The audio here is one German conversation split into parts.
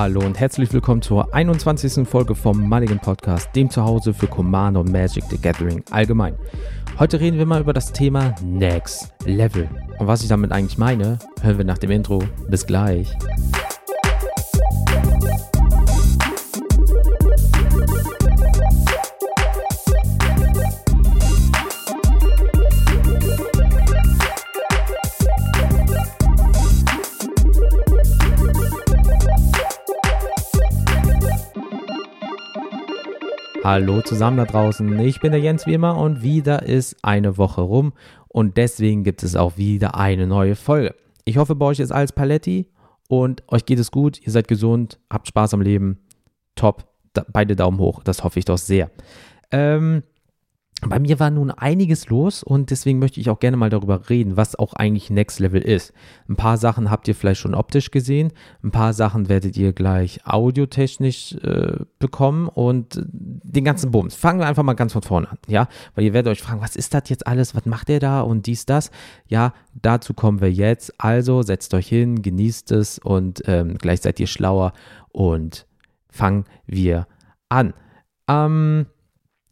Hallo und herzlich willkommen zur 21. Folge vom Mulligan Podcast, dem Zuhause für Commander und Magic the Gathering allgemein. Heute reden wir mal über das Thema Next Level. Und was ich damit eigentlich meine, hören wir nach dem Intro. Bis gleich. Hallo zusammen da draußen, ich bin der Jens wie immer und wieder ist eine Woche rum und deswegen gibt es auch wieder eine neue Folge. Ich hoffe, bei euch ist alles Paletti und euch geht es gut, ihr seid gesund, habt Spaß am Leben. Top, da, beide Daumen hoch, das hoffe ich doch sehr. Ähm, bei mir war nun einiges los und deswegen möchte ich auch gerne mal darüber reden, was auch eigentlich Next Level ist. Ein paar Sachen habt ihr vielleicht schon optisch gesehen, ein paar Sachen werdet ihr gleich audiotechnisch äh, bekommen und den ganzen Bums. Fangen wir einfach mal ganz von vorne an, ja? Weil ihr werdet euch fragen, was ist das jetzt alles, was macht der da und dies, das? Ja, dazu kommen wir jetzt. Also setzt euch hin, genießt es und ähm, gleich seid ihr schlauer und fangen wir an. Ähm,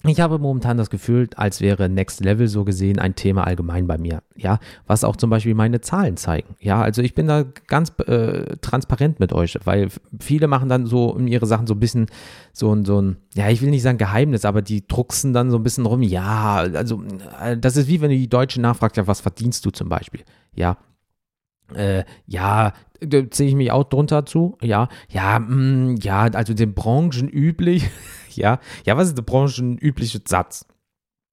ich habe momentan das Gefühl, als wäre Next Level so gesehen ein Thema allgemein bei mir. Ja, was auch zum Beispiel meine Zahlen zeigen. Ja, also ich bin da ganz äh, transparent mit euch, weil viele machen dann so ihre Sachen so ein bisschen so ein, so ein, ja, ich will nicht sagen Geheimnis, aber die drucksen dann so ein bisschen rum. Ja, also äh, das ist wie wenn du die Deutsche nachfragst, ja, was verdienst du zum Beispiel? Ja, äh, ja, da ziehe ich mich auch drunter zu. Ja, ja, mh, mm, ja, also den Branchen üblich. ja, ja, was ist der branchenübliche Satz?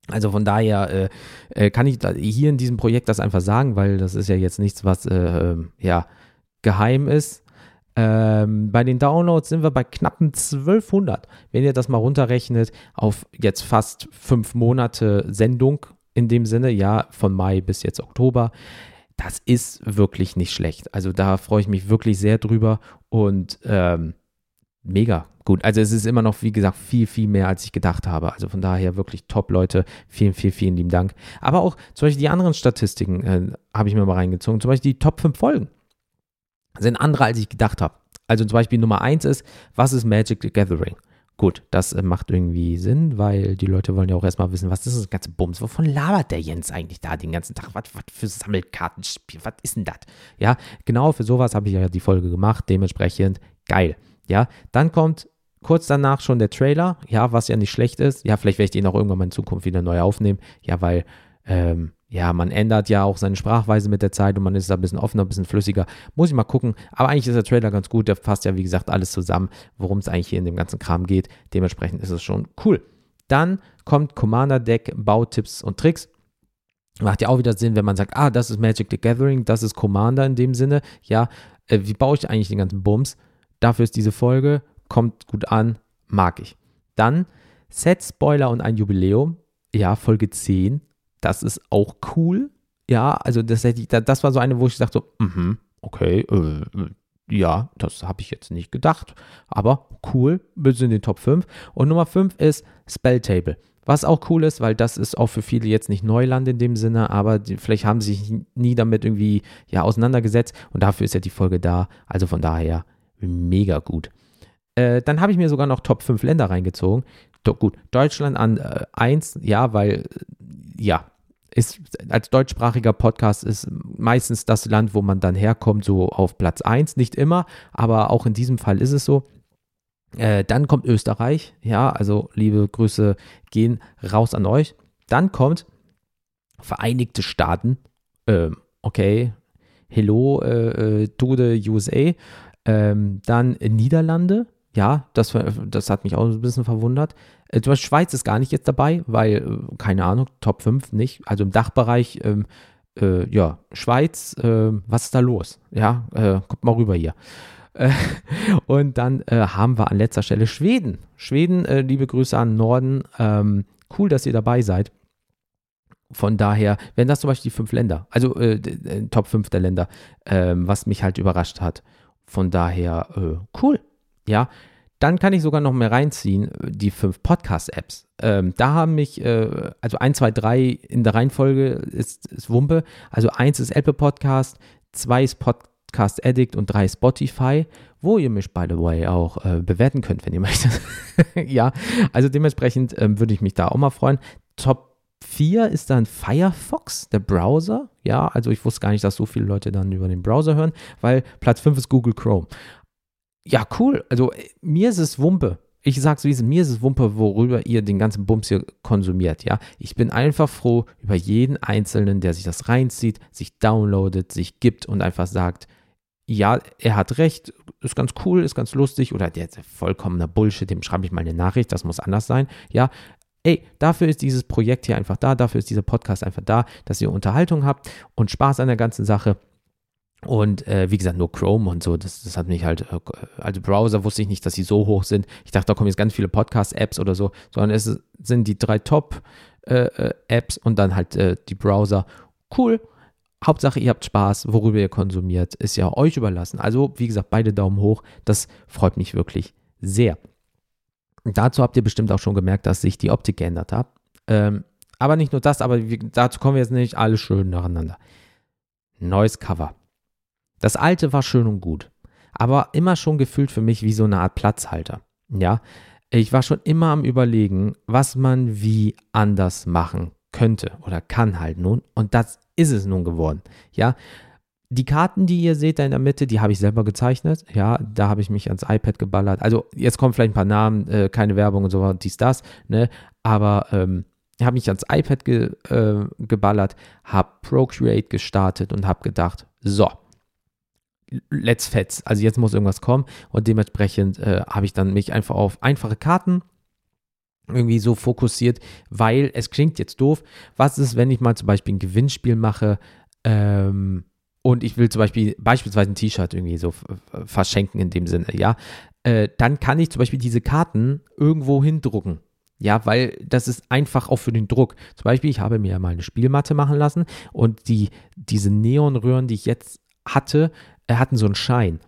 Also von daher äh, äh, kann ich hier in diesem Projekt das einfach sagen, weil das ist ja jetzt nichts, was äh, ähm, ja geheim ist. Ähm, bei den Downloads sind wir bei knappen 1200. Wenn ihr das mal runterrechnet auf jetzt fast fünf Monate Sendung in dem Sinne, ja, von Mai bis jetzt Oktober, das ist wirklich nicht schlecht. Also da freue ich mich wirklich sehr drüber und ähm, mega gut. Also es ist immer noch, wie gesagt, viel, viel mehr, als ich gedacht habe. Also von daher wirklich top, Leute. Vielen, vielen, vielen lieben Dank. Aber auch zum Beispiel die anderen Statistiken äh, habe ich mir mal reingezogen. Zum Beispiel die Top 5 Folgen sind andere, als ich gedacht habe. Also zum Beispiel Nummer 1 ist, was ist Magic the Gathering? Gut, das äh, macht irgendwie Sinn, weil die Leute wollen ja auch erstmal wissen, was ist das ganze Bums? Wovon labert der Jens eigentlich da den ganzen Tag? Was, was für Sammelkartenspiel? Was ist denn das? Ja, genau für sowas habe ich ja die Folge gemacht. Dementsprechend geil. Ja, dann kommt kurz danach schon der Trailer. Ja, was ja nicht schlecht ist. Ja, vielleicht werde ich den auch irgendwann mal in Zukunft wieder neu aufnehmen. Ja, weil ähm, ja, man ändert ja auch seine Sprachweise mit der Zeit und man ist da ein bisschen offener, ein bisschen flüssiger. Muss ich mal gucken. Aber eigentlich ist der Trailer ganz gut. Der fasst ja, wie gesagt, alles zusammen, worum es eigentlich hier in dem ganzen Kram geht. Dementsprechend ist es schon cool. Dann kommt Commander Deck, Bautipps und Tricks. Macht ja auch wieder Sinn, wenn man sagt, ah, das ist Magic the Gathering, das ist Commander in dem Sinne. Ja, äh, wie baue ich eigentlich den ganzen Bums? Dafür ist diese Folge, kommt gut an, mag ich. Dann Set, Spoiler und ein Jubiläum. Ja, Folge 10 das ist auch cool. Ja, also das das war so eine, wo ich dachte so, mm okay, äh, ja, das habe ich jetzt nicht gedacht. Aber cool, wir sind in den Top 5. Und Nummer 5 ist Spelltable. Was auch cool ist, weil das ist auch für viele jetzt nicht Neuland in dem Sinne, aber die, vielleicht haben sie sich nie damit irgendwie ja, auseinandergesetzt und dafür ist ja die Folge da. Also von daher mega gut. Äh, dann habe ich mir sogar noch Top 5 Länder reingezogen. Do, gut, Deutschland an äh, 1, ja, weil, äh, ja, ist als deutschsprachiger Podcast ist meistens das Land, wo man dann herkommt, so auf Platz 1. Nicht immer, aber auch in diesem Fall ist es so. Äh, dann kommt Österreich, ja, also liebe Grüße gehen raus an euch. Dann kommt Vereinigte Staaten, äh, okay, hello äh, to the USA. Ähm, dann Niederlande, ja, das, das hat mich auch ein bisschen verwundert. Äh, zum Beispiel Schweiz ist gar nicht jetzt dabei, weil, äh, keine Ahnung, Top 5 nicht. Also im Dachbereich, ähm, äh, ja, Schweiz, äh, was ist da los? Ja, äh, kommt mal rüber hier. Äh, und dann haben wir an letzter Stelle Schweden. Schweden, liebe Grüße an Norden. Ähm, cool, dass ihr dabei seid. Von daher, wenn das zum Beispiel die fünf Länder, also Top 5 der Länder, ähm, was mich halt überrascht hat. Von daher, cool. Ja, dann kann ich sogar noch mehr reinziehen, die fünf Podcast-Apps. Ähm, da haben mich, äh, also 1, 2, 3 in der Reihenfolge ist, ist Wumpe. Also 1 ist Apple Podcast, 2 ist Podcast Addict und 3 Spotify. wo ihr mich, by the way, auch äh, bewerten könnt, wenn ihr möchtet. ja, also dementsprechend ähm, würde ich mich da auch mal freuen. Top 4 ist dann Firefox, der Browser. Ja, also ich wusste gar nicht, dass so viele Leute dann über den Browser hören, weil Platz 5 ist Google Chrome. Ja, cool. Also äh, mir ist es Wumpe. Ich sag's wie es mir ist es Wumpe, worüber ihr den ganzen Bums hier konsumiert, ja. Ich bin einfach froh über jeden Einzelnen, der sich das reinzieht, sich downloadet, sich gibt und einfach sagt, ja, er hat recht, ist ganz cool, ist ganz lustig oder der ist vollkommener Bullshit, dem schreibe ich mal eine Nachricht, das muss anders sein, ja. Ey, dafür ist dieses Projekt hier einfach da, dafür ist dieser Podcast einfach da, dass ihr Unterhaltung habt und Spaß an der ganzen Sache. Und äh, wie gesagt, nur Chrome und so, das, das hat mich halt, äh, also Browser wusste ich nicht, dass sie so hoch sind. Ich dachte, da kommen jetzt ganz viele Podcast-Apps oder so, sondern es sind die drei Top-Apps äh, äh und dann halt äh, die Browser. Cool. Hauptsache, ihr habt Spaß, worüber ihr konsumiert, ist ja euch überlassen. Also, wie gesagt, beide Daumen hoch. Das freut mich wirklich sehr. Dazu habt ihr bestimmt auch schon gemerkt, dass sich die Optik geändert hat. Ähm, aber nicht nur das, aber dazu kommen wir jetzt nicht. Alles schön nacheinander. Neues Cover. Das alte war schön und gut, aber immer schon gefühlt für mich wie so eine Art Platzhalter. Ja, ich war schon immer am Überlegen, was man wie anders machen könnte oder kann halt nun. Und das ist es nun geworden. Ja, die Karten, die ihr seht da in der Mitte, die habe ich selber gezeichnet. Ja, da habe ich mich ans iPad geballert. Also jetzt kommen vielleicht ein paar Namen, äh, keine Werbung und so, dies, das, ne? Aber ähm, habe mich ans iPad ge, äh, geballert, habe Procreate gestartet und habe gedacht, so, let's fetz. Also jetzt muss irgendwas kommen und dementsprechend äh, habe ich dann mich einfach auf einfache Karten irgendwie so fokussiert, weil es klingt jetzt doof. Was ist, wenn ich mal zum Beispiel ein Gewinnspiel mache ähm, und ich will zum Beispiel beispielsweise ein T-Shirt irgendwie so verschenken in dem Sinne, ja, äh, dann kann ich zum Beispiel diese Karten irgendwo hindrucken. Ja, weil das ist einfach auch für den Druck. Zum Beispiel, ich habe mir ja mal eine Spielmatte machen lassen und die, diese Neonröhren, die ich jetzt hatte, hatten so einen Schein.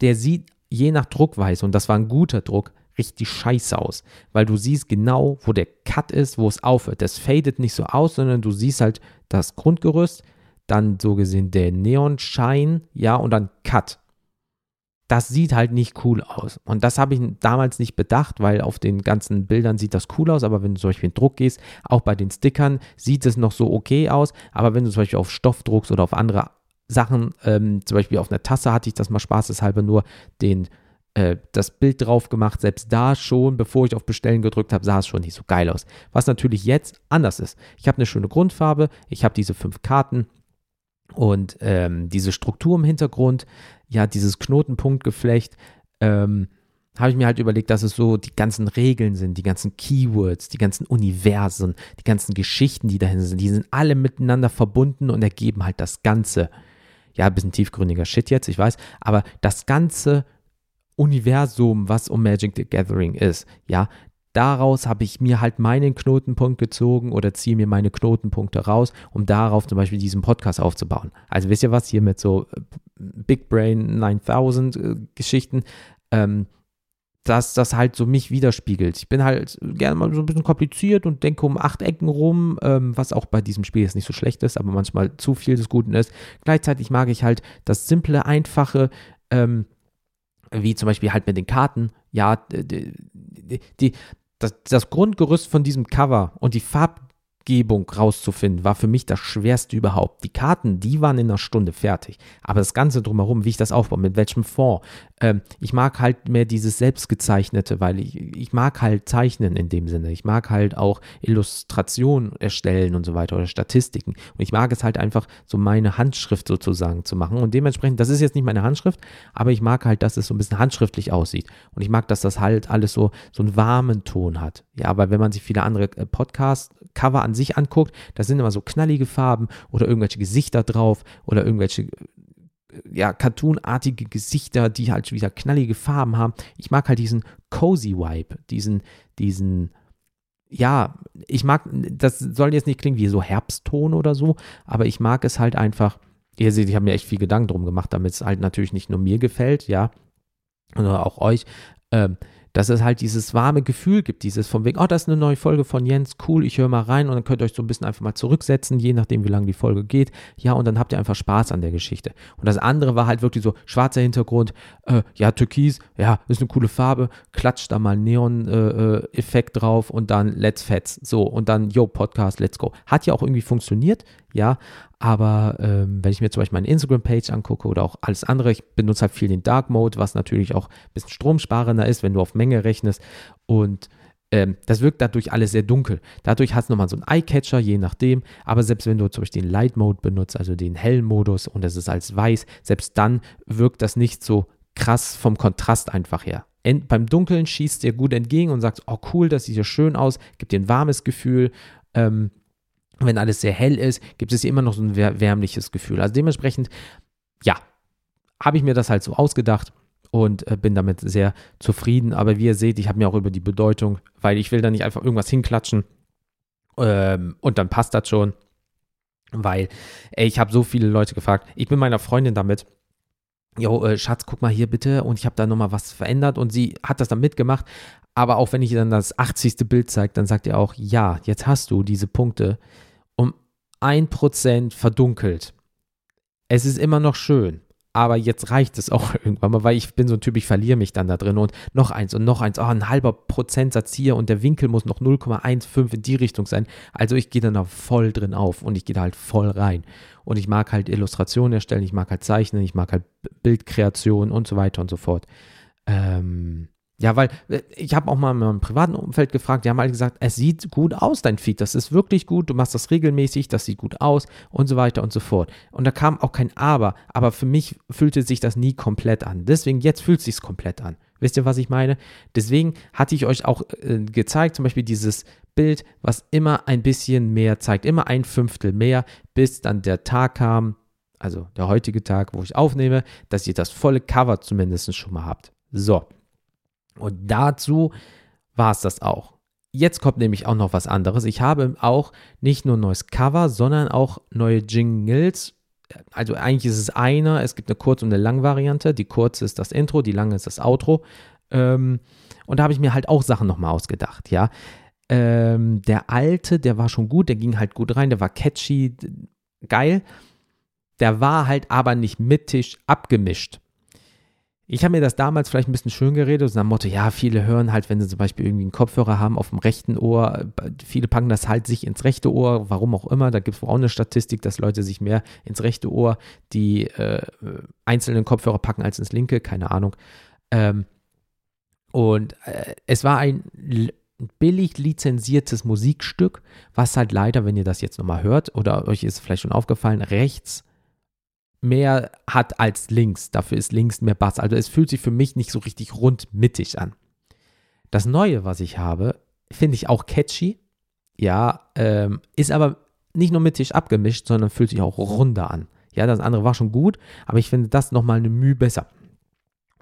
Der sieht je nach Druckweise, und das war ein guter Druck, richtig scheiße aus, weil du siehst genau, wo der Cut ist, wo es aufhört. Das fadet nicht so aus, sondern du siehst halt das Grundgerüst, dann so gesehen der Neonschein, ja, und dann Cut. Das sieht halt nicht cool aus. Und das habe ich damals nicht bedacht, weil auf den ganzen Bildern sieht das cool aus, aber wenn du zum Beispiel in Druck gehst, auch bei den Stickern sieht es noch so okay aus, aber wenn du zum Beispiel auf Stoff druckst oder auf andere Sachen, ähm, zum Beispiel auf einer Tasse hatte ich das mal spaßeshalber nur den, äh, das Bild drauf gemacht. Selbst da schon, bevor ich auf Bestellen gedrückt habe, sah es schon nicht so geil aus. Was natürlich jetzt anders ist. Ich habe eine schöne Grundfarbe, ich habe diese fünf Karten und ähm, diese Struktur im Hintergrund, ja, dieses Knotenpunktgeflecht, ähm, habe ich mir halt überlegt, dass es so die ganzen Regeln sind, die ganzen Keywords, die ganzen Universen, die ganzen Geschichten, die dahin sind, die sind alle miteinander verbunden und ergeben halt das Ganze ja, ein bisschen tiefgründiger Shit jetzt, ich weiß, aber das ganze Universum, was um Magic the Gathering ist, ja, daraus habe ich mir halt meinen Knotenpunkt gezogen oder ziehe mir meine Knotenpunkte raus, um darauf zum Beispiel diesen Podcast aufzubauen. Also wisst ihr was, hier mit so äh, Big Brain 9000 äh, Geschichten, ähm, dass das halt so mich widerspiegelt. Ich bin halt gerne mal so ein bisschen kompliziert und denke um acht Ecken rum, ähm, was auch bei diesem Spiel jetzt nicht so schlecht ist, aber manchmal zu viel des Guten ist. Gleichzeitig mag ich halt das simple, einfache, ähm, wie zum Beispiel halt mit den Karten. Ja, die, die, das, das Grundgerüst von diesem Cover und die Farb Farbgebung rauszufinden, war für mich das Schwerste überhaupt. Die Karten, die waren in einer Stunde fertig. Aber das Ganze drumherum, wie ich das aufbaue, mit welchem Fond. Ähm, ich mag halt mehr dieses Selbstgezeichnete, weil ich, ich mag halt zeichnen in dem Sinne. Ich mag halt auch Illustrationen erstellen und so weiter oder Statistiken. Und ich mag es halt einfach, so meine Handschrift sozusagen zu machen. Und dementsprechend, das ist jetzt nicht meine Handschrift, aber ich mag halt, dass es so ein bisschen handschriftlich aussieht. Und ich mag, dass das halt alles so, so einen warmen Ton hat. Ja, aber wenn man sich viele andere äh, Podcast-Cover an sich anguckt, da sind immer so knallige Farben oder irgendwelche Gesichter drauf oder irgendwelche äh, ja, cartoonartige Gesichter, die halt wieder knallige Farben haben. Ich mag halt diesen cozy Vibe, diesen, diesen, ja, ich mag, das soll jetzt nicht klingen wie so Herbstton oder so, aber ich mag es halt einfach, ihr seht, ich habe mir echt viel Gedanken drum gemacht, damit es halt natürlich nicht nur mir gefällt, ja, oder auch euch, ähm, dass es halt dieses warme Gefühl gibt, dieses von wegen, oh, das ist eine neue Folge von Jens, cool, ich höre mal rein und dann könnt ihr euch so ein bisschen einfach mal zurücksetzen, je nachdem, wie lange die Folge geht. Ja, und dann habt ihr einfach Spaß an der Geschichte. Und das andere war halt wirklich so schwarzer Hintergrund, äh, ja, Türkis, ja, ist eine coole Farbe, klatscht da mal Neon-Effekt äh, drauf und dann Let's Fets. So, und dann, yo, Podcast, let's go. Hat ja auch irgendwie funktioniert, ja, aber ähm, wenn ich mir zum Beispiel meine Instagram-Page angucke oder auch alles andere, ich benutze halt viel den Dark Mode, was natürlich auch ein bisschen stromsparender ist, wenn du auf Menge rechnest. Und ähm, das wirkt dadurch alles sehr dunkel. Dadurch hast du nochmal so einen Eye-Catcher, je nachdem. Aber selbst wenn du zum Beispiel den Light Mode benutzt, also den hellen Modus und es ist als weiß, selbst dann wirkt das nicht so krass vom Kontrast einfach her. Ent beim Dunkeln schießt dir gut entgegen und sagst, oh cool, das sieht ja schön aus, gibt dir ein warmes Gefühl. Ähm, wenn alles sehr hell ist, gibt es immer noch so ein wärmliches Gefühl. Also dementsprechend, ja, habe ich mir das halt so ausgedacht und äh, bin damit sehr zufrieden. Aber wie ihr seht, ich habe mir auch über die Bedeutung, weil ich will da nicht einfach irgendwas hinklatschen ähm, und dann passt das schon. Weil, ey, ich habe so viele Leute gefragt. Ich bin meiner Freundin damit. Jo, äh, Schatz, guck mal hier bitte. Und ich habe da nochmal was verändert und sie hat das dann mitgemacht. Aber auch wenn ich dann das 80. Bild zeige, dann sagt ihr auch, ja, jetzt hast du diese Punkte um 1% verdunkelt. Es ist immer noch schön, aber jetzt reicht es auch irgendwann mal, weil ich bin so ein Typ, ich verliere mich dann da drin und noch eins und noch eins, oh, ein halber Prozentsatz hier und der Winkel muss noch 0,15 in die Richtung sein. Also ich gehe dann da voll drin auf und ich gehe da halt voll rein. Und ich mag halt Illustrationen erstellen, ich mag halt zeichnen, ich mag halt Bildkreation und so weiter und so fort. Ähm, ja, weil äh, ich habe auch mal in meinem privaten Umfeld gefragt, die haben halt gesagt, es sieht gut aus, dein Feed, das ist wirklich gut, du machst das regelmäßig, das sieht gut aus und so weiter und so fort. Und da kam auch kein Aber, aber für mich fühlte sich das nie komplett an. Deswegen, jetzt fühlt sich komplett an. Wisst ihr, was ich meine? Deswegen hatte ich euch auch äh, gezeigt, zum Beispiel dieses Bild, was immer ein bisschen mehr zeigt, immer ein Fünftel mehr, bis dann der Tag kam, also der heutige Tag, wo ich aufnehme, dass ihr das volle Cover zumindest schon mal habt. So. Und dazu war es das auch. Jetzt kommt nämlich auch noch was anderes. Ich habe auch nicht nur ein neues Cover, sondern auch neue Jingles. Also eigentlich ist es einer, es gibt eine Kurz- und eine Lang-Variante. Die kurze ist das Intro, die lange ist das Outro. Ähm, und da habe ich mir halt auch Sachen nochmal ausgedacht, ja. Ähm, der alte, der war schon gut, der ging halt gut rein, der war catchy, geil. Der war halt aber nicht mittig abgemischt. Ich habe mir das damals vielleicht ein bisschen schön geredet, so nach dem Motto, ja, viele hören halt, wenn sie zum Beispiel irgendwie einen Kopfhörer haben auf dem rechten Ohr, viele packen das halt sich ins rechte Ohr, warum auch immer. Da gibt es auch eine Statistik, dass Leute sich mehr ins rechte Ohr die äh, einzelnen Kopfhörer packen als ins linke, keine Ahnung. Ähm, und äh, es war ein billig lizenziertes Musikstück, was halt leider, wenn ihr das jetzt nochmal hört, oder euch ist vielleicht schon aufgefallen, rechts mehr hat als links. Dafür ist links mehr Bass. Also es fühlt sich für mich nicht so richtig rund mittig an. Das Neue, was ich habe, finde ich auch catchy. Ja, ähm, ist aber nicht nur mittig abgemischt, sondern fühlt sich auch runder an. Ja, das andere war schon gut, aber ich finde das nochmal eine Mühe besser.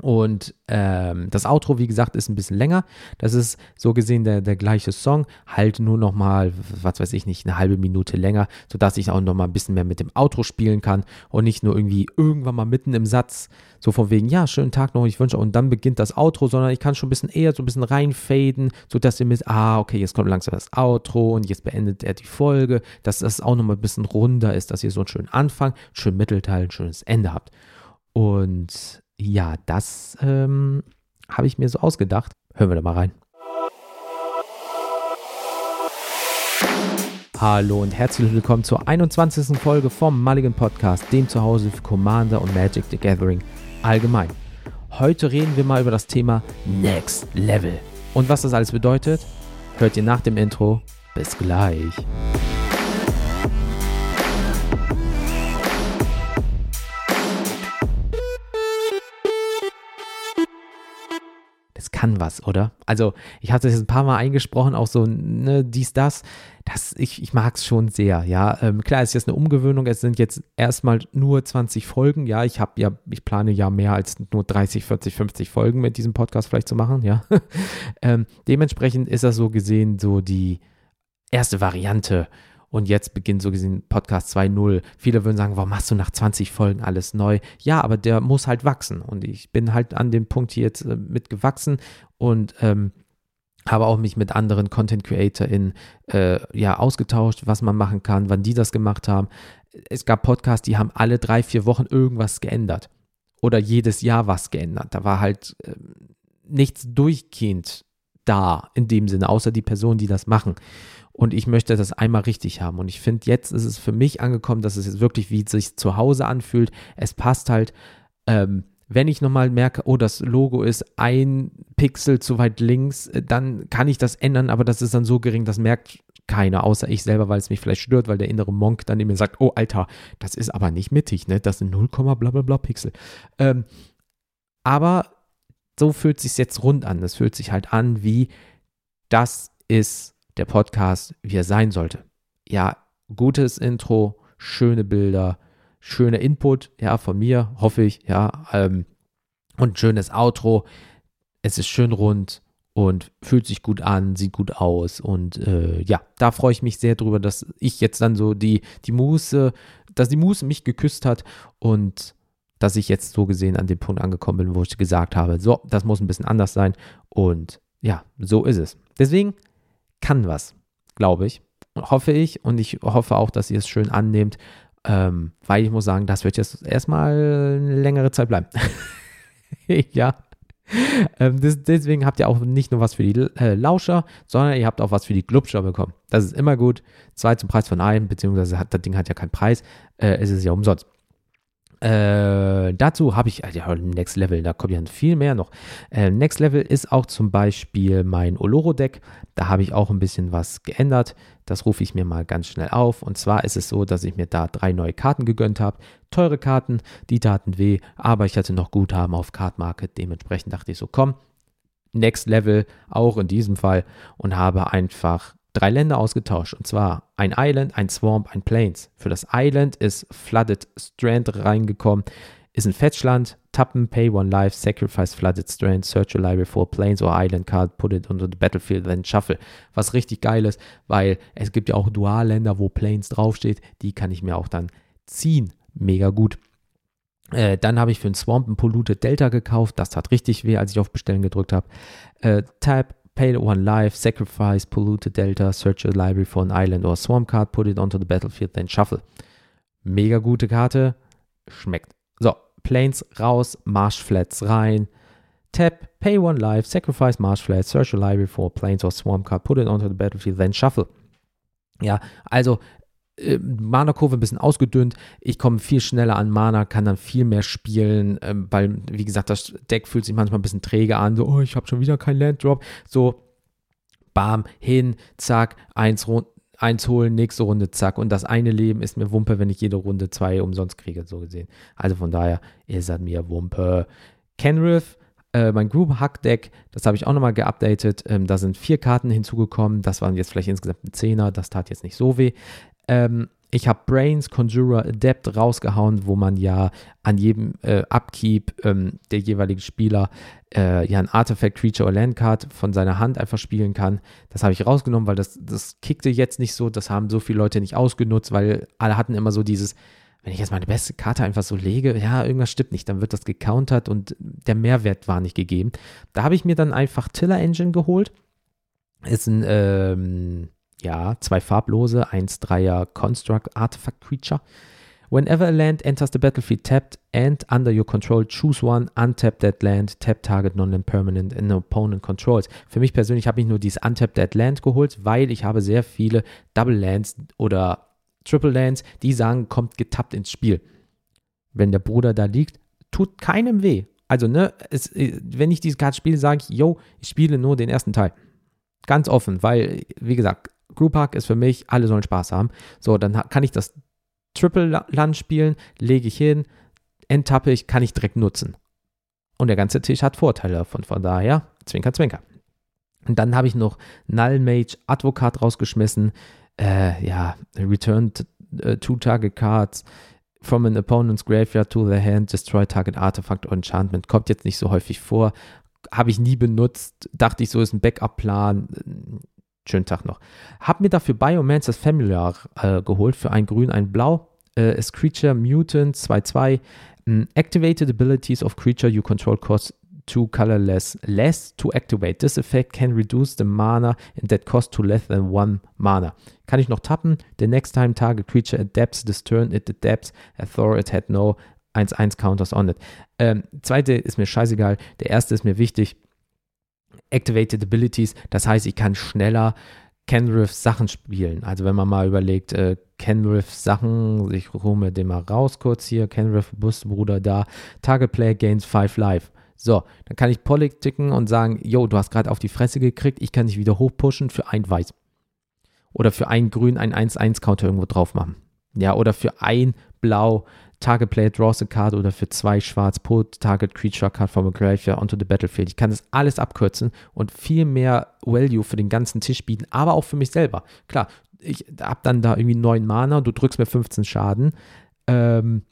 Und ähm, das Outro, wie gesagt, ist ein bisschen länger. Das ist so gesehen der, der gleiche Song, halt nur nochmal, was weiß ich nicht, eine halbe Minute länger, sodass ich auch nochmal ein bisschen mehr mit dem Outro spielen kann und nicht nur irgendwie irgendwann mal mitten im Satz, so von wegen, ja, schönen Tag noch, ich wünsche, und dann beginnt das Outro, sondern ich kann schon ein bisschen eher so ein bisschen reinfaden, sodass ihr mit, ah, okay, jetzt kommt langsam das Outro und jetzt beendet er die Folge, dass das auch nochmal ein bisschen runder ist, dass ihr so einen schönen Anfang, einen schönen Mittelteil, ein schönes Ende habt. Und ja, das ähm, habe ich mir so ausgedacht. Hören wir da mal rein. Hallo und herzlich willkommen zur 21. Folge vom Mulligan Podcast, dem Zuhause für Commander und Magic the Gathering allgemein. Heute reden wir mal über das Thema Next Level. Und was das alles bedeutet, hört ihr nach dem Intro. Bis gleich. Kann was, oder? Also, ich hatte es ein paar Mal eingesprochen, auch so, ne, dies, das. das ich ich mag es schon sehr, ja. Ähm, klar, es ist jetzt eine Umgewöhnung, es sind jetzt erstmal nur 20 Folgen, ja. Ich habe ja, ich plane ja mehr als nur 30, 40, 50 Folgen mit diesem Podcast vielleicht zu machen, ja. ähm, dementsprechend ist das so gesehen so die erste Variante und jetzt beginnt so gesehen Podcast 2.0. Viele würden sagen, warum machst du nach 20 Folgen alles neu? Ja, aber der muss halt wachsen und ich bin halt an dem Punkt hier jetzt äh, mit gewachsen und ähm, habe auch mich mit anderen Content CreatorInnen äh, ja ausgetauscht, was man machen kann, wann die das gemacht haben. Es gab Podcasts, die haben alle drei, vier Wochen irgendwas geändert. Oder jedes Jahr was geändert. Da war halt äh, nichts durchgehend da in dem Sinne, außer die Personen, die das machen. Und ich möchte das einmal richtig haben. Und ich finde, jetzt ist es für mich angekommen, dass es jetzt wirklich wie sich zu Hause anfühlt. Es passt halt. Ähm, wenn ich nochmal merke, oh, das Logo ist ein Pixel zu weit links, äh, dann kann ich das ändern, aber das ist dann so gering, das merkt keiner, außer ich selber, weil es mich vielleicht stört, weil der innere Monk dann in mir sagt, oh Alter, das ist aber nicht mittig, ne? Das sind 0, bla bla bla Pixel. Ähm, aber so fühlt sich jetzt rund an. Das fühlt sich halt an wie, das ist der Podcast, wie er sein sollte. Ja, gutes Intro, schöne Bilder, schöner Input, ja, von mir, hoffe ich, ja, ähm, und schönes Outro. Es ist schön rund und fühlt sich gut an, sieht gut aus und äh, ja, da freue ich mich sehr drüber, dass ich jetzt dann so die, die Muße, dass die Muße mich geküsst hat und dass ich jetzt so gesehen an dem Punkt angekommen bin, wo ich gesagt habe, so, das muss ein bisschen anders sein und ja, so ist es. Deswegen kann was, glaube ich, hoffe ich und ich hoffe auch, dass ihr es schön annehmt, ähm, weil ich muss sagen, das wird jetzt erstmal eine längere Zeit bleiben. ja. Ähm, das, deswegen habt ihr auch nicht nur was für die äh, Lauscher, sondern ihr habt auch was für die Glubscher bekommen. Das ist immer gut. Zwei zum Preis von einem, beziehungsweise hat, das Ding hat ja keinen Preis. Äh, es ist ja umsonst. Äh, dazu habe ich, ja, Next Level, da kommt ja viel mehr noch. Äh, Next Level ist auch zum Beispiel mein Oloro-Deck. Da habe ich auch ein bisschen was geändert. Das rufe ich mir mal ganz schnell auf. Und zwar ist es so, dass ich mir da drei neue Karten gegönnt habe. Teure Karten, die taten weh, aber ich hatte noch Guthaben auf Card Market. Dementsprechend dachte ich so, komm, Next Level auch in diesem Fall und habe einfach drei Länder ausgetauscht. Und zwar ein Island, ein Swamp, ein Plains. Für das Island ist Flooded Strand reingekommen. Ist ein Fetchland. Tappen, Pay One Life, Sacrifice Flooded Strand, Search a Library for Plains or Island Card, Put it onto the Battlefield, then Shuffle. Was richtig geil ist, weil es gibt ja auch Dualländer, wo Plains draufsteht. Die kann ich mir auch dann ziehen. Mega gut. Äh, dann habe ich für den Swamp ein Polluted Delta gekauft. Das tat richtig weh, als ich auf Bestellen gedrückt habe. Äh, Tab, Pay one life, sacrifice, pollute delta, search a library for an island or a swamp card, put it onto the battlefield, then shuffle. Mega gute Karte, schmeckt. So, Plains raus, Marshflats rein. Tap, pay one life, sacrifice Marshflats, search a library for Plains or swamp card, put it onto the battlefield, then shuffle. Ja, also Mana-Kurve ein bisschen ausgedünnt. Ich komme viel schneller an Mana, kann dann viel mehr spielen, ähm, weil, wie gesagt, das Deck fühlt sich manchmal ein bisschen träge an. So, oh, ich habe schon wieder keinen Landdrop. So, bam, hin, zack, eins, eins holen, nächste Runde, zack. Und das eine Leben ist mir Wumpe, wenn ich jede Runde zwei umsonst kriege, so gesehen. Also von daher ist das mir Wumpe. Kenrith, äh, mein Group Hack Deck, das habe ich auch nochmal geupdatet. Ähm, da sind vier Karten hinzugekommen. Das waren jetzt vielleicht insgesamt ein Zehner. Das tat jetzt nicht so weh. Ähm, ich habe Brains, Conjurer, Adept rausgehauen, wo man ja an jedem äh, Upkeep ähm, der jeweiligen Spieler äh, ja ein Artifact, Creature oder Landcard von seiner Hand einfach spielen kann. Das habe ich rausgenommen, weil das, das kickte jetzt nicht so. Das haben so viele Leute nicht ausgenutzt, weil alle hatten immer so dieses, wenn ich jetzt meine beste Karte einfach so lege, ja, irgendwas stimmt nicht, dann wird das gecountert und der Mehrwert war nicht gegeben. Da habe ich mir dann einfach Tiller Engine geholt. Ist ein, ähm, ja, zwei farblose, 1-3er Construct Artifact Creature. Whenever a land enters the battlefield tapped and under your control, choose one, untap that land, tap target non-land permanent and opponent controls. Für mich persönlich habe ich nur dieses untap that land geholt, weil ich habe sehr viele Double Lands oder Triple Lands, die sagen, kommt getappt ins Spiel. Wenn der Bruder da liegt, tut keinem weh. Also, ne, es, wenn ich diese Karte spiele, sage ich, yo, ich spiele nur den ersten Teil. Ganz offen, weil, wie gesagt, Group Hack ist für mich, alle sollen Spaß haben. So, dann kann ich das Triple Land spielen, lege ich hin, enttappe ich, kann ich direkt nutzen. Und der ganze Tisch hat Vorteile davon. Von daher, Zwinker, Zwinker. Und dann habe ich noch Null Mage Advokat rausgeschmissen. Äh, ja, Return uh, two target cards from an opponent's graveyard to the hand, destroy target artifact or enchantment. Kommt jetzt nicht so häufig vor. Habe ich nie benutzt. Dachte ich, so ist ein Backup-Plan Schönen Tag noch. Hab mir dafür Biomancer's Familiar äh, geholt für ein Grün, ein Blau. Äh, ist Creature Mutant 2-2. Mm, activated abilities of creature you control cost two colorless less to activate. This effect can reduce the mana in that cost to less than one mana. Kann ich noch tappen? The next time target creature adapts this turn, it adapts. I thought it had no 1-1 counters on it. Ähm, zweite ist mir scheißegal. Der erste ist mir wichtig. Activated Abilities, das heißt, ich kann schneller Kenrith Sachen spielen. Also wenn man mal überlegt, äh, Kenrith Sachen, ich ruhe den mal raus kurz hier, Kenrith Busbruder da, Target Player gains 5 Life. So, dann kann ich Politiken und sagen, yo, du hast gerade auf die Fresse gekriegt, ich kann dich wieder hochpushen für ein Weiß. Oder für ein Grün ein 1-1-Counter irgendwo drauf machen. Ja, oder für ein Blau Target Player draws a card oder für zwei Schwarz put Target Creature Card from a Graveyard onto the Battlefield. Ich kann das alles abkürzen und viel mehr Value für den ganzen Tisch bieten, aber auch für mich selber. Klar, ich habe dann da irgendwie neun Mana du drückst mir 15 Schaden. Ähm,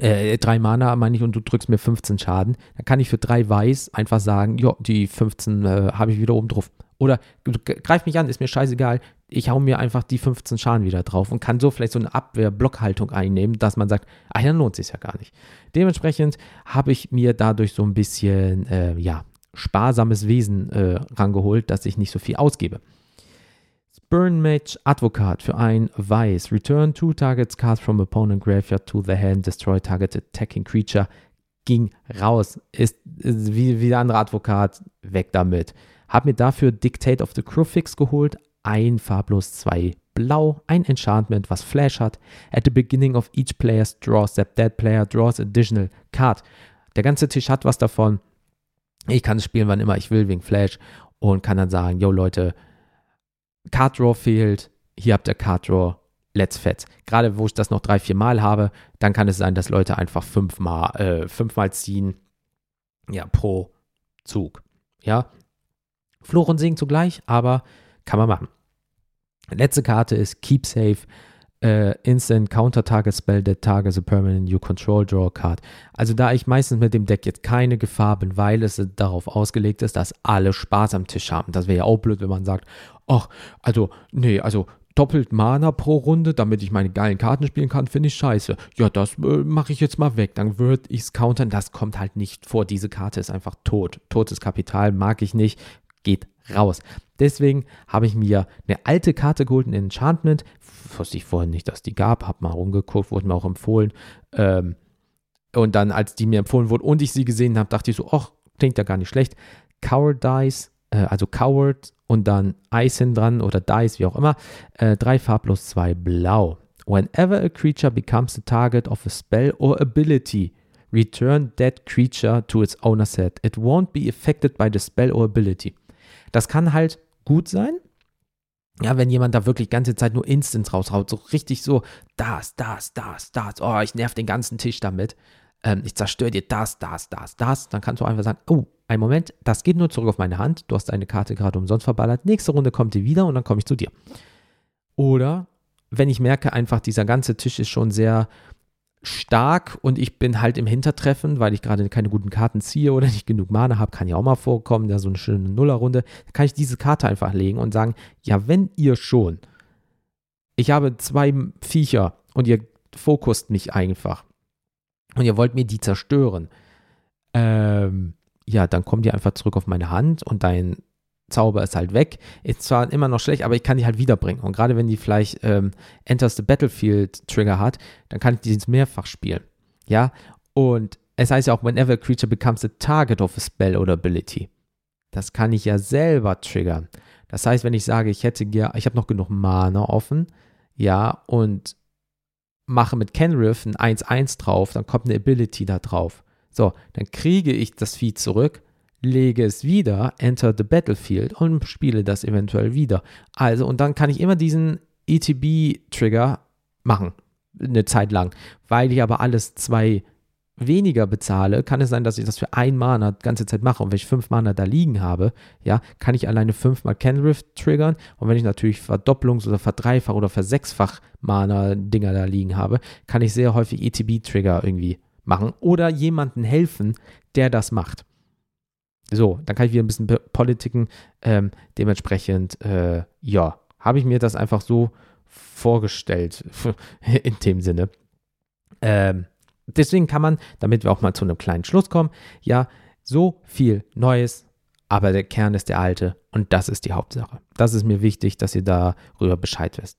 äh, drei Mana meine ich und du drückst mir 15 Schaden, dann kann ich für drei Weiß einfach sagen, ja, die 15 äh, habe ich wieder oben drauf. Oder greif mich an, ist mir scheißegal, ich hau mir einfach die 15 Schaden wieder drauf und kann so vielleicht so eine Abwehr-Blockhaltung einnehmen, dass man sagt, ach, dann lohnt sich ja gar nicht. Dementsprechend habe ich mir dadurch so ein bisschen, äh, ja, sparsames Wesen äh, rangeholt, dass ich nicht so viel ausgebe. Burn Mage Advocat für ein Weiß. Return two targets cards from opponent graveyard to the hand. Destroy target attacking creature. Ging raus. Ist, ist wie, wie der andere Advokat. Weg damit. Hab mir dafür Dictate of the Crewfix geholt. Ein farblos, zwei blau. Ein Enchantment, was Flash hat. At the beginning of each player's draw step, that player draws additional card. Der ganze Tisch hat was davon. Ich kann es spielen, wann immer ich will, wegen Flash. Und kann dann sagen, yo Leute, Card Draw fehlt, hier habt ihr Card Draw, let's fetz. Gerade wo ich das noch drei, vier Mal habe, dann kann es sein, dass Leute einfach fünfmal, äh, fünfmal ziehen, ja, pro Zug. Ja, Fluch und Segen zugleich, aber kann man machen. Letzte Karte ist Keep Safe. Uh, instant Counter Target Spell that targets a permanent you control draw card. Also da ich meistens mit dem Deck jetzt keine Gefahr bin, weil es darauf ausgelegt ist, dass alle Spaß am Tisch haben. Das wäre ja auch blöd, wenn man sagt, ach, also, nee, also doppelt Mana pro Runde, damit ich meine geilen Karten spielen kann, finde ich scheiße. Ja, das äh, mache ich jetzt mal weg. Dann würde ich es countern. Das kommt halt nicht vor. Diese Karte ist einfach tot. Totes Kapital mag ich nicht. Geht raus. Deswegen habe ich mir eine alte Karte geholt, ein Enchantment. Wusste ich vorhin nicht, dass die gab. Habe mal rumgeguckt, wurde mir auch empfohlen. Ähm, und dann, als die mir empfohlen wurde und ich sie gesehen habe, dachte ich so, ach, klingt ja gar nicht schlecht. Cowardice, äh, also Coward und dann Ice hin dran oder Dice, wie auch immer. Äh, drei farblos, zwei blau. Whenever a creature becomes the target of a spell or ability, return that creature to its owner set. It won't be affected by the spell or ability. Das kann halt gut sein. Ja, wenn jemand da wirklich ganze Zeit nur Instants raushaut, so richtig so, das, das, das, das, oh, ich nerv den ganzen Tisch damit, ähm, ich zerstöre dir das, das, das, das, dann kannst du einfach sagen, oh, ein Moment, das geht nur zurück auf meine Hand, du hast deine Karte gerade umsonst verballert, nächste Runde kommt die wieder und dann komme ich zu dir. Oder wenn ich merke einfach, dieser ganze Tisch ist schon sehr stark und ich bin halt im Hintertreffen, weil ich gerade keine guten Karten ziehe oder nicht genug Mana habe, kann ja auch mal vorkommen, da so eine schöne Nullerrunde, dann kann ich diese Karte einfach legen und sagen, ja, wenn ihr schon, ich habe zwei Viecher und ihr fokust mich einfach und ihr wollt mir die zerstören, ähm, ja, dann kommt die einfach zurück auf meine Hand und dein Zauber ist halt weg. Ist zwar immer noch schlecht, aber ich kann die halt wiederbringen. Und gerade wenn die vielleicht ähm, Enters the Battlefield Trigger hat, dann kann ich die mehrfach spielen. Ja, und es heißt ja auch, whenever a creature becomes the target of a spell or ability. Das kann ich ja selber triggern. Das heißt, wenn ich sage, ich hätte ja, ich habe noch genug Mana offen, ja, und mache mit Kenriff ein 1-1 drauf, dann kommt eine Ability da drauf. So, dann kriege ich das Vieh zurück lege es wieder, enter the battlefield und spiele das eventuell wieder. Also, und dann kann ich immer diesen ETB-Trigger machen, eine Zeit lang. Weil ich aber alles zwei weniger bezahle, kann es sein, dass ich das für ein Mana die ganze Zeit mache. Und wenn ich fünf Mana da liegen habe, ja, kann ich alleine fünfmal Kenriff triggern. Und wenn ich natürlich Verdoppelungs- oder Verdreifach- oder Versechsfach Mana-Dinger da liegen habe, kann ich sehr häufig ETB-Trigger irgendwie machen oder jemanden helfen, der das macht. So, dann kann ich wieder ein bisschen politiken. Ähm, dementsprechend, äh, ja, habe ich mir das einfach so vorgestellt, in dem Sinne. Ähm, deswegen kann man, damit wir auch mal zu einem kleinen Schluss kommen, ja, so viel Neues, aber der Kern ist der alte und das ist die Hauptsache. Das ist mir wichtig, dass ihr darüber Bescheid wisst.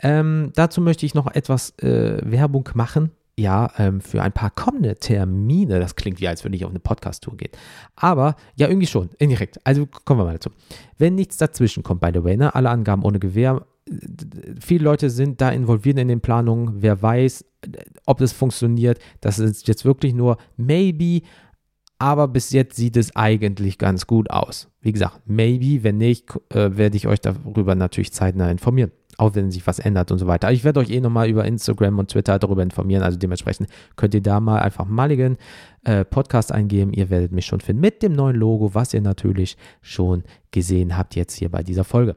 Ähm, dazu möchte ich noch etwas äh, Werbung machen ja, ähm, für ein paar kommende Termine. Das klingt wie, als würde ich auf eine Podcast-Tour gehen. Aber ja, irgendwie schon, indirekt. Also kommen wir mal dazu. Wenn nichts dazwischen kommt, by the way, ne? alle Angaben ohne Gewehr. Viele Leute sind da involviert in den Planungen. Wer weiß, ob das funktioniert. Das ist jetzt wirklich nur maybe. Aber bis jetzt sieht es eigentlich ganz gut aus. Wie gesagt, maybe. Wenn nicht, äh, werde ich euch darüber natürlich zeitnah informieren auch wenn sich was ändert und so weiter. Ich werde euch eh nochmal über Instagram und Twitter darüber informieren. Also dementsprechend könnt ihr da mal einfach Mulligan äh, Podcast eingeben. Ihr werdet mich schon finden mit dem neuen Logo, was ihr natürlich schon gesehen habt jetzt hier bei dieser Folge.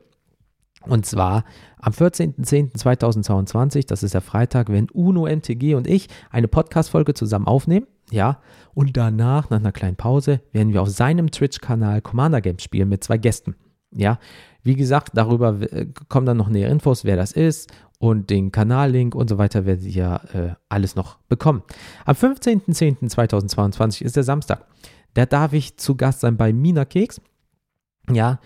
Und zwar am 14.10.2022, das ist der Freitag, wenn Uno, MTG und ich eine Podcast-Folge zusammen aufnehmen. Ja, und danach, nach einer kleinen Pause, werden wir auf seinem Twitch-Kanal Commander Games spielen mit zwei Gästen. Ja, wie gesagt, darüber äh, kommen dann noch näher Infos, wer das ist und den Kanallink und so weiter werdet ihr äh, alles noch bekommen. Am 15.10.2022 ist der Samstag. Da darf ich zu Gast sein bei Mina Keks. Ja,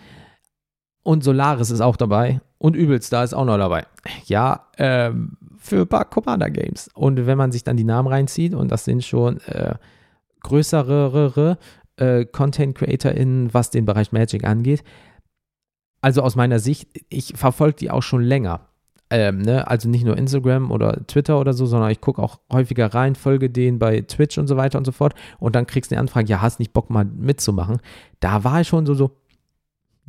und Solaris ist auch dabei und Übelstar ist auch noch dabei. Ja, ähm, für ein paar Commander Games. Und wenn man sich dann die Namen reinzieht, und das sind schon äh, größere äh, Content CreatorInnen, was den Bereich Magic angeht, also aus meiner Sicht, ich verfolge die auch schon länger. Ähm, ne? Also nicht nur Instagram oder Twitter oder so, sondern ich gucke auch häufiger rein, folge denen bei Twitch und so weiter und so fort. Und dann kriegst du eine Anfrage, ja, hast nicht Bock mal mitzumachen. Da war ich schon so, so,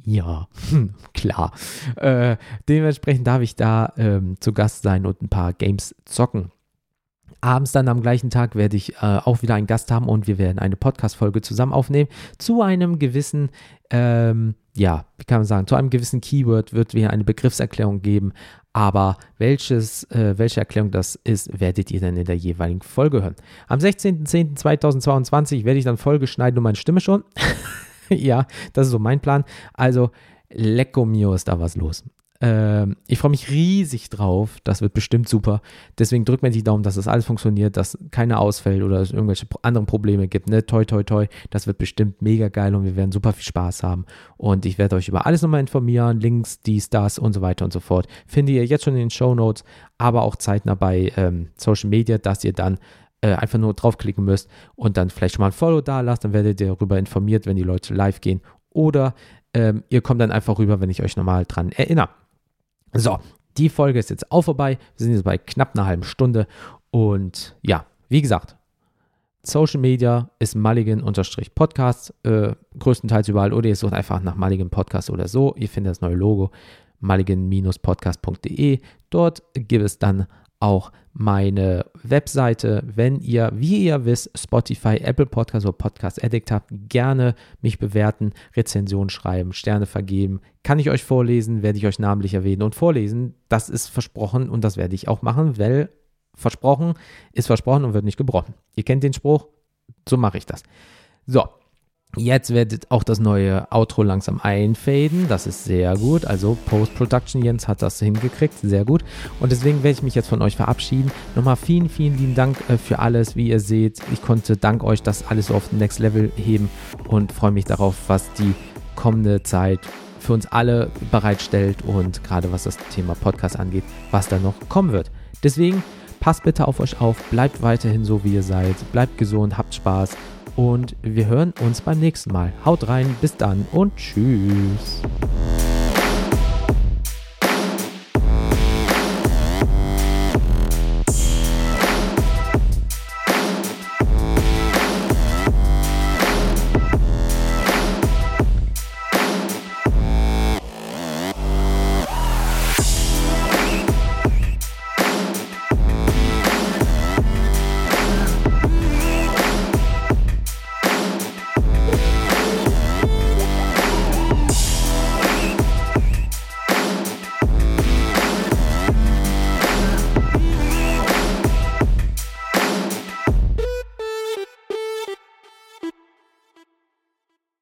ja, hm, klar. Äh, dementsprechend darf ich da ähm, zu Gast sein und ein paar Games zocken. Abends dann am gleichen Tag werde ich äh, auch wieder einen Gast haben und wir werden eine Podcast-Folge zusammen aufnehmen zu einem gewissen, ähm, ja, wie kann man sagen, zu einem gewissen Keyword wird wir eine Begriffserklärung geben. Aber welches, äh, welche Erklärung das ist, werdet ihr dann in der jeweiligen Folge hören. Am 16.10.2022 werde ich dann Folge schneiden und meine Stimme schon. ja, das ist so mein Plan. Also, lecco mio ist da was los. Ähm, ich freue mich riesig drauf. Das wird bestimmt super. Deswegen drückt mir die Daumen, dass das alles funktioniert, dass keiner ausfällt oder es irgendwelche anderen Probleme gibt. Ne? Toi, toi, toi. Das wird bestimmt mega geil und wir werden super viel Spaß haben. Und ich werde euch über alles nochmal informieren. Links, dies, das und so weiter und so fort. Findet ihr jetzt schon in den Show Notes, aber auch zeitnah bei ähm, Social Media, dass ihr dann äh, einfach nur draufklicken müsst und dann vielleicht schon mal ein Follow da lasst. Dann werdet ihr darüber informiert, wenn die Leute live gehen. Oder ähm, ihr kommt dann einfach rüber, wenn ich euch nochmal dran erinnere. So, die Folge ist jetzt auch vorbei. Wir sind jetzt bei knapp einer halben Stunde. Und ja, wie gesagt, Social Media ist Mulligan-Podcast, äh, größtenteils überall. Oder ihr sucht einfach nach Mulligan Podcast oder so. Ihr findet das neue Logo mulligan-podcast.de. Dort gibt es dann auch meine Webseite. Wenn ihr, wie ihr wisst, Spotify, Apple Podcast oder Podcast Addict habt, gerne mich bewerten, Rezension schreiben, Sterne vergeben. Kann ich euch vorlesen, werde ich euch namentlich erwähnen und vorlesen. Das ist versprochen und das werde ich auch machen, weil versprochen ist versprochen und wird nicht gebrochen. Ihr kennt den Spruch, so mache ich das. So, Jetzt wird auch das neue Outro langsam einfaden. Das ist sehr gut. Also Post-Production Jens hat das hingekriegt. Sehr gut. Und deswegen werde ich mich jetzt von euch verabschieden. Nochmal vielen, vielen lieben Dank äh, für alles. Wie ihr seht, ich konnte dank euch das alles so auf Next Level heben und freue mich darauf, was die kommende Zeit für uns alle bereitstellt und gerade was das Thema Podcast angeht, was da noch kommen wird. Deswegen passt bitte auf euch auf, bleibt weiterhin so, wie ihr seid, bleibt gesund, habt Spaß und wir hören uns beim nächsten Mal. Haut rein, bis dann und tschüss.